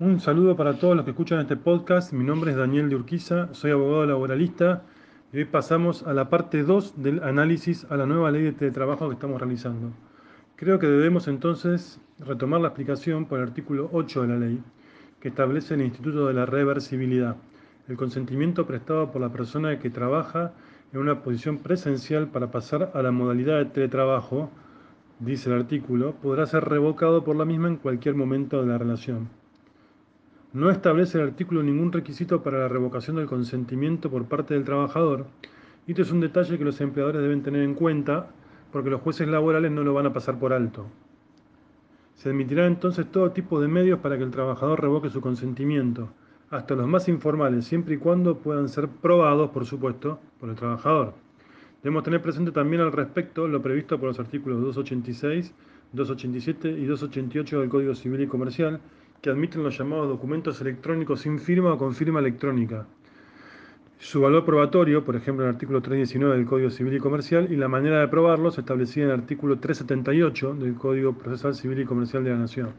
Un saludo para todos los que escuchan este podcast. Mi nombre es Daniel de Urquiza, soy abogado laboralista y hoy pasamos a la parte 2 del análisis a la nueva ley de teletrabajo que estamos realizando. Creo que debemos entonces retomar la explicación por el artículo 8 de la ley, que establece el Instituto de la Reversibilidad, el consentimiento prestado por la persona que trabaja en una posición presencial para pasar a la modalidad de teletrabajo, dice el artículo, podrá ser revocado por la misma en cualquier momento de la relación. No establece el artículo ningún requisito para la revocación del consentimiento por parte del trabajador, y esto es un detalle que los empleadores deben tener en cuenta porque los jueces laborales no lo van a pasar por alto. Se admitirá entonces todo tipo de medios para que el trabajador revoque su consentimiento, hasta los más informales, siempre y cuando puedan ser probados, por supuesto, por el trabajador. Debemos tener presente también al respecto lo previsto por los artículos 286, 287 y 288 del Código Civil y Comercial, que admiten los llamados documentos electrónicos sin firma o con firma electrónica. Su valor probatorio, por ejemplo, en el artículo 319 del Código Civil y Comercial, y la manera de probarlos establecida en el artículo 378 del Código Procesal Civil y Comercial de la Nación.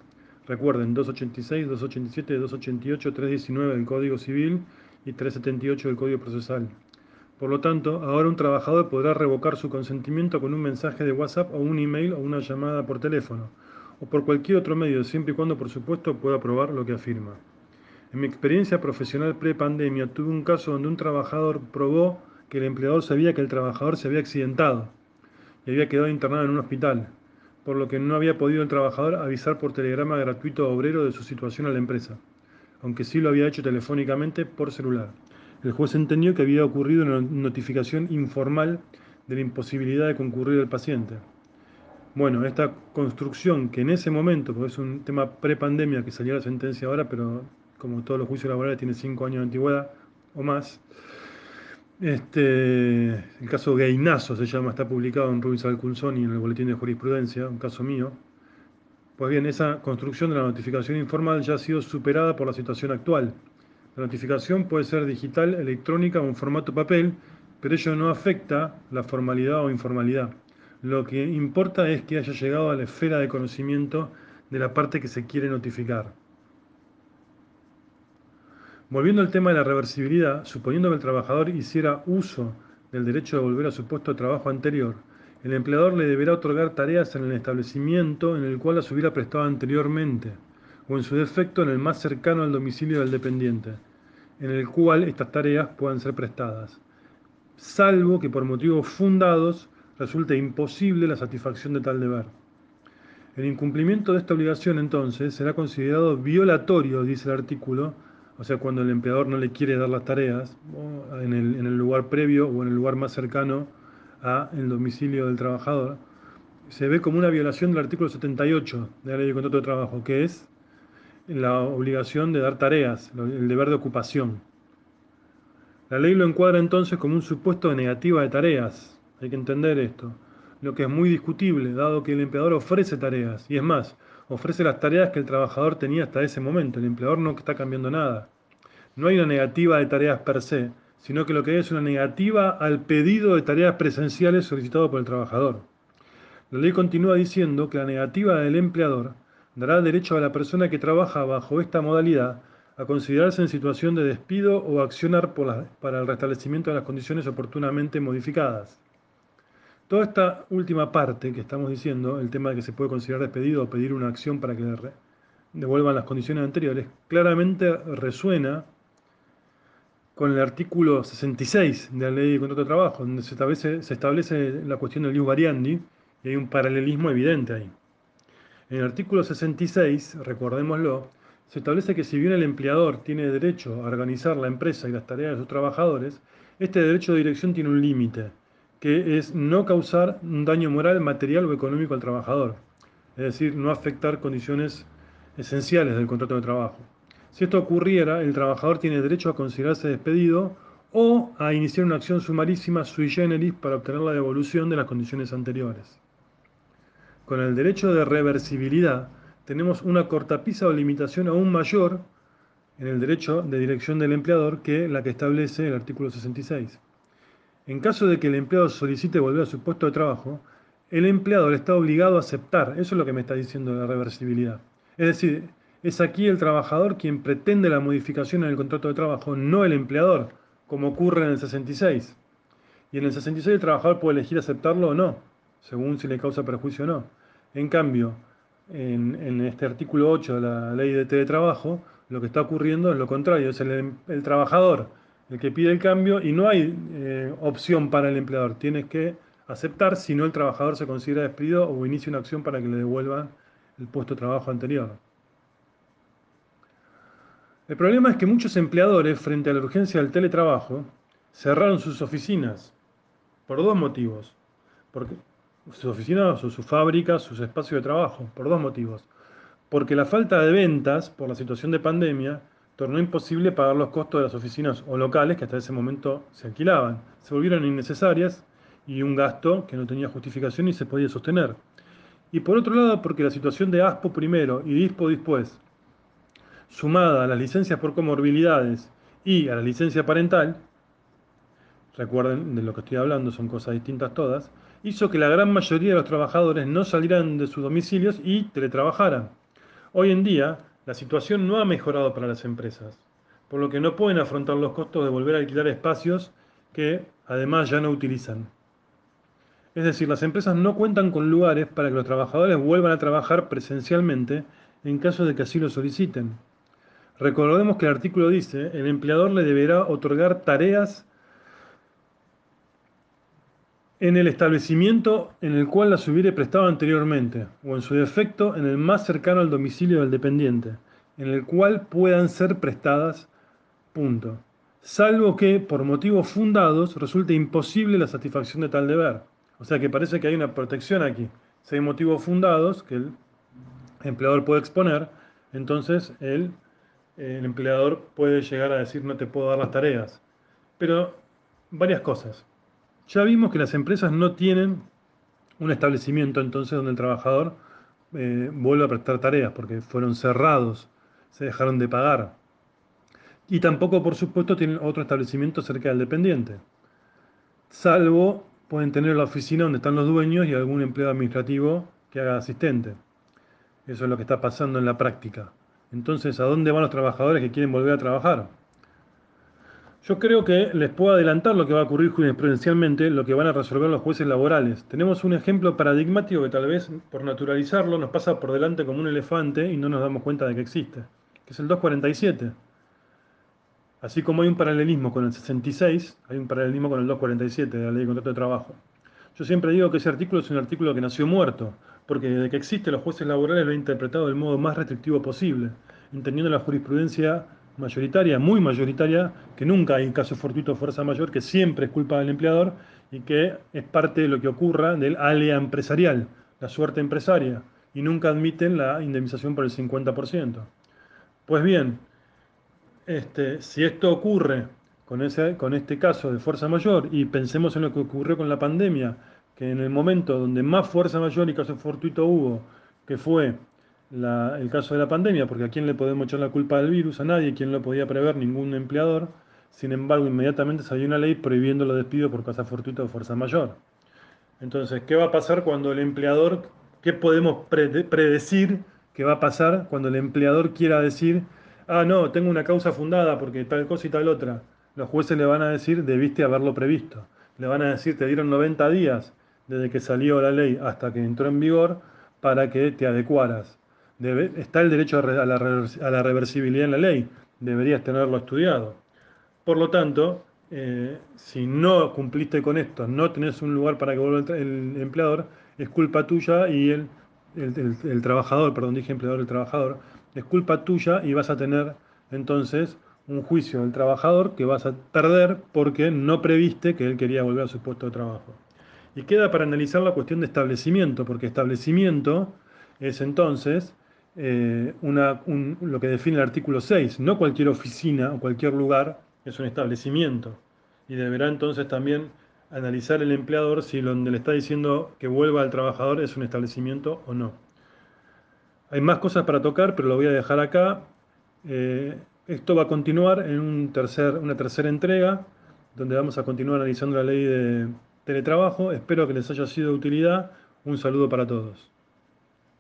Recuerden, 286, 287, 288, 319 del Código Civil y 378 del Código Procesal. Por lo tanto, ahora un trabajador podrá revocar su consentimiento con un mensaje de WhatsApp o un email o una llamada por teléfono o por cualquier otro medio, siempre y cuando, por supuesto, pueda probar lo que afirma. En mi experiencia profesional pre-pandemia tuve un caso donde un trabajador probó que el empleador sabía que el trabajador se había accidentado y había quedado internado en un hospital, por lo que no había podido el trabajador avisar por telegrama gratuito a obrero de su situación a la empresa, aunque sí lo había hecho telefónicamente por celular. El juez entendió que había ocurrido una notificación informal de la imposibilidad de concurrir al paciente. Bueno, esta construcción que en ese momento, porque es un tema pre-pandemia que salió la sentencia ahora, pero como todos los juicios laborales tiene cinco años de antigüedad o más, este, el caso Gainazo se llama, está publicado en Rubens Alcunzoni en el Boletín de Jurisprudencia, un caso mío. Pues bien, esa construcción de la notificación informal ya ha sido superada por la situación actual. La notificación puede ser digital, electrónica o en formato papel, pero ello no afecta la formalidad o informalidad. Lo que importa es que haya llegado a la esfera de conocimiento de la parte que se quiere notificar. Volviendo al tema de la reversibilidad, suponiendo que el trabajador hiciera uso del derecho de volver a su puesto de trabajo anterior, el empleador le deberá otorgar tareas en el establecimiento en el cual las hubiera prestado anteriormente, o en su defecto en el más cercano al domicilio del dependiente, en el cual estas tareas puedan ser prestadas, salvo que por motivos fundados resulta imposible la satisfacción de tal deber. El incumplimiento de esta obligación entonces será considerado violatorio, dice el artículo, o sea, cuando el empleador no le quiere dar las tareas en el, en el lugar previo o en el lugar más cercano al domicilio del trabajador, se ve como una violación del artículo 78 de la ley de contrato de trabajo, que es la obligación de dar tareas, el deber de ocupación. La ley lo encuadra entonces como un supuesto de negativa de tareas, hay que entender esto. Lo que es muy discutible, dado que el empleador ofrece tareas, y es más, ofrece las tareas que el trabajador tenía hasta ese momento. El empleador no está cambiando nada. No hay una negativa de tareas per se, sino que lo que hay es una negativa al pedido de tareas presenciales solicitado por el trabajador. La ley continúa diciendo que la negativa del empleador dará derecho a la persona que trabaja bajo esta modalidad a considerarse en situación de despido o accionar para el restablecimiento de las condiciones oportunamente modificadas. Toda esta última parte que estamos diciendo, el tema de que se puede considerar despedido o pedir una acción para que le devuelvan las condiciones anteriores, claramente resuena con el artículo 66 de la Ley de Contrato de Trabajo, donde se establece, se establece la cuestión del ius variandi y hay un paralelismo evidente ahí. En el artículo 66, recordémoslo, se establece que si bien el empleador tiene derecho a organizar la empresa y las tareas de sus trabajadores, este derecho de dirección tiene un límite, que es no causar un daño moral, material o económico al trabajador, es decir, no afectar condiciones esenciales del contrato de trabajo. Si esto ocurriera, el trabajador tiene derecho a considerarse despedido o a iniciar una acción sumarísima sui generis para obtener la devolución de las condiciones anteriores. Con el derecho de reversibilidad tenemos una cortapisa o limitación aún mayor en el derecho de dirección del empleador que la que establece el artículo 66. En caso de que el empleado solicite volver a su puesto de trabajo, el empleador está obligado a aceptar, eso es lo que me está diciendo la reversibilidad. Es decir, Es aquí el trabajador quien pretende la modificación en el contrato de trabajo, no el empleador, como ocurre en el 66. Y en el 66 el trabajador puede elegir aceptarlo o no, según si le causa perjuicio o no. En cambio, en, este artículo 8 de la ley de teletrabajo, lo que está ocurriendo es lo contrario, es el, trabajador el que pide el cambio y no hay eh, opción para el empleador, tiene que aceptar si no el trabajador se considera despedido o inicia una acción para que le devuelvan el puesto de trabajo anterior. El problema es que muchos empleadores, frente a la urgencia del teletrabajo, cerraron sus oficinas por dos motivos. Porque, sus oficinas o sus fábricas, sus espacios de trabajo, por dos motivos. Porque la falta de ventas por la situación de pandemia tornó imposible pagar los costos de las oficinas o locales que hasta ese momento se alquilaban. Se volvieron innecesarias y un gasto que no tenía justificación y se podía sostener. Y por otro lado, porque la situación de ASPO primero y DISPO después sumada a las licencias por comorbilidades y a la licencia parental, recuerden de lo que estoy hablando, son cosas distintas todas, hizo que la gran mayoría de los trabajadores no salieran de sus domicilios y teletrabajaran. Hoy en día, la situación no ha mejorado para las empresas, por lo que no pueden afrontar los costos de volver a alquilar espacios que además ya no utilizan. Es decir, las empresas no cuentan con lugares para que los trabajadores vuelvan a trabajar presencialmente en caso de que así lo soliciten. Recordemos que el artículo dice, el empleador le deberá otorgar tareas en el establecimiento en el cual las hubiere prestado anteriormente, o en su defecto en el más cercano al domicilio del dependiente, en el cual puedan ser prestadas, punto. Salvo que, por motivos fundados, resulte imposible la satisfacción de tal deber. O sea que parece que hay una protección aquí. Si hay motivos fundados que el empleador puede exponer, entonces él el empleador puede llegar a decir no te puedo dar las tareas. Pero varias cosas. Ya vimos que las empresas no tienen un establecimiento entonces donde el trabajador eh, vuelva a prestar tareas porque fueron cerrados, se dejaron de pagar. Y tampoco, por supuesto, tienen otro establecimiento cerca del dependiente. Salvo pueden tener la oficina donde están los dueños y algún empleado administrativo que haga asistente. Eso es lo que está pasando en la práctica. Entonces, ¿a dónde van los trabajadores que quieren volver a trabajar? Yo creo que les puedo adelantar lo que va a ocurrir jurisprudencialmente, lo que van a resolver los jueces laborales. Tenemos un ejemplo paradigmático que tal vez por naturalizarlo nos pasa por delante como un elefante y no nos damos cuenta de que existe, que es el 247. Así como hay un paralelismo con el 66, hay un paralelismo con el 247 de la Ley de Contrato de Trabajo. Yo siempre digo que ese artículo es un artículo que nació muerto, porque desde que existe los jueces laborales lo han interpretado del modo más restrictivo posible, entendiendo la jurisprudencia mayoritaria, muy mayoritaria, que nunca hay caso fortuito o fuerza mayor, que siempre es culpa del empleador y que es parte de lo que ocurra del alea empresarial, la suerte empresaria, y nunca admiten la indemnización por el 50%. Pues bien, este, si esto ocurre con, ese, con este caso de fuerza mayor y pensemos en lo que ocurrió con la pandemia, que en el momento donde más fuerza mayor y caso fortuito hubo, que fue el caso de la pandemia, porque a quién le podemos echar la culpa del virus, a nadie, quien lo podía prever, ningún empleador, sin embargo inmediatamente salió una ley prohibiendo los despidos por caso fortuito o fuerza mayor. Entonces, ¿qué va a pasar cuando el empleador, qué podemos predecir que va a pasar cuando el empleador quiera decir, ah, no, tengo una causa fundada porque tal cosa y tal otra? Los jueces le van a decir, debiste haberlo previsto. Le van a decir, te dieron 90 días desde que salió la ley hasta que entró en vigor para que te adecuaras. Está el derecho a la, reversibilidad en la ley, deberías tenerlo estudiado. Por lo tanto, eh, si no cumpliste con esto, no tenés un lugar para que vuelva el, empleador, es culpa tuya y el, el, trabajador, perdón, dije empleador, el trabajador, es culpa tuya y vas a tener entonces un juicio del trabajador que vas a perder porque no previste que él quería volver a su puesto de trabajo. Y queda para analizar la cuestión de establecimiento, porque establecimiento es entonces eh, lo que define el artículo 6. No cualquier oficina o cualquier lugar es un establecimiento. Y deberá entonces también analizar el empleador si donde le está diciendo que vuelva al trabajador es un establecimiento o no. Hay más cosas para tocar, pero lo voy a dejar acá. Eh, esto va a continuar en un tercer, una tercera entrega, donde vamos a continuar analizando la ley de teletrabajo. Espero que les haya sido de utilidad. Un saludo para todos.